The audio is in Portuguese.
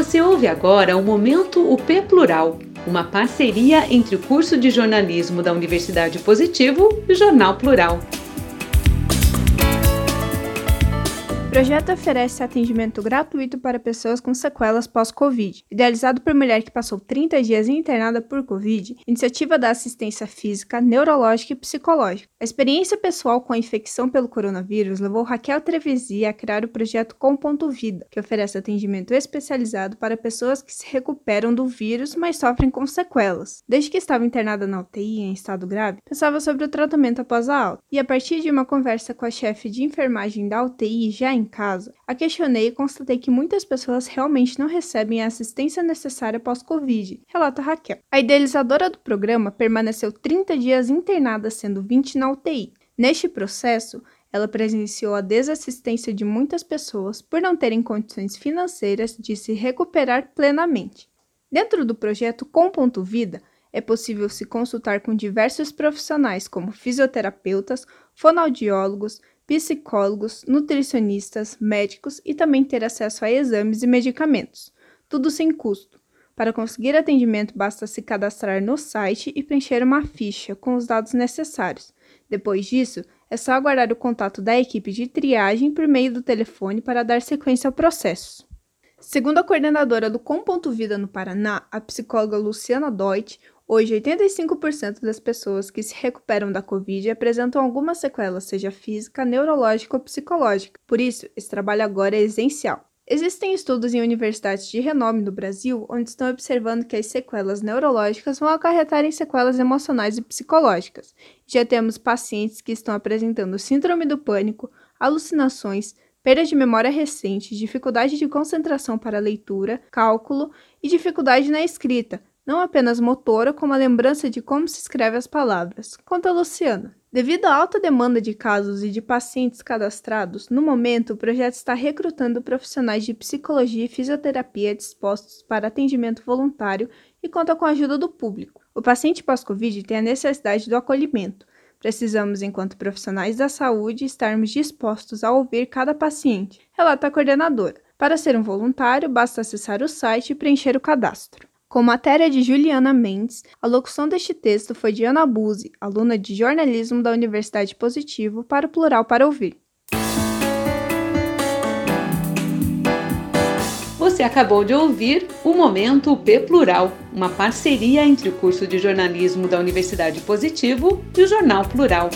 Você ouve agora o Momento UP Plural, uma parceria entre o curso de jornalismo da Universidade Positivo e o Jornal Plural. O projeto oferece atendimento gratuito para pessoas com sequelas pós-Covid. Idealizado por mulher que passou 30 dias internada por Covid, iniciativa da assistência física, neurológica e psicológica. A experiência pessoal com a infecção pelo coronavírus levou Raquel Trevesi a criar o projeto Com Ponto Vida, que oferece atendimento especializado para pessoas que se recuperam do vírus, mas sofrem com sequelas. Desde que estava internada na UTI em estado grave, pensava sobre o tratamento após a alta. E a partir de uma conversa com a chefe de enfermagem da UTI já em casa, a questionei e constatei que muitas pessoas realmente não recebem a assistência necessária pós-Covid, relata Raquel. A idealizadora do programa permaneceu 30 dias internada, sendo 20 na UTI. Neste processo, ela presenciou a desassistência de muitas pessoas por não terem condições financeiras de se recuperar plenamente. Dentro do projeto Com Ponto Vida, é possível se consultar com diversos profissionais como fisioterapeutas, fonoaudiólogos, psicólogos, nutricionistas, médicos e também ter acesso a exames e medicamentos, tudo sem custo. Para conseguir atendimento, basta se cadastrar no site e preencher uma ficha com os dados necessários. Depois disso, é só aguardar o contato da equipe de triagem por meio do telefone para dar sequência ao processo. Segundo a coordenadora do Com Ponto Vida no Paraná, a psicóloga Luciana Deutsch, Hoje, 85% das pessoas que se recuperam da Covid apresentam alguma sequela, seja física, neurológica ou psicológica. Por isso, esse trabalho agora é essencial. Existem estudos em universidades de renome no Brasil onde estão observando que as sequelas neurológicas vão acarretar em sequelas emocionais e psicológicas. Já temos pacientes que estão apresentando síndrome do pânico, alucinações, perda de memória recente, dificuldade de concentração para leitura, cálculo e dificuldade na escrita, não apenas motora, como a lembrança de como se escreve as palavras. Conta Luciana. Devido à alta demanda de casos e de pacientes cadastrados, no momento o projeto está recrutando profissionais de psicologia e fisioterapia dispostos para atendimento voluntário e conta com a ajuda do público. O paciente pós-Covid tem a necessidade do acolhimento. Precisamos, enquanto profissionais da saúde, estarmos dispostos a ouvir cada paciente, relata a coordenadora. Para ser um voluntário, basta acessar o site e preencher o cadastro. Com matéria de Juliana Mendes, a locução deste texto foi de Ana Buzzi, aluna de jornalismo da Universidade Positivo, para o Plural para Ouvir. Você acabou de ouvir o Momento P Plural, uma parceria entre o curso de jornalismo da Universidade Positivo e o Jornal Plural.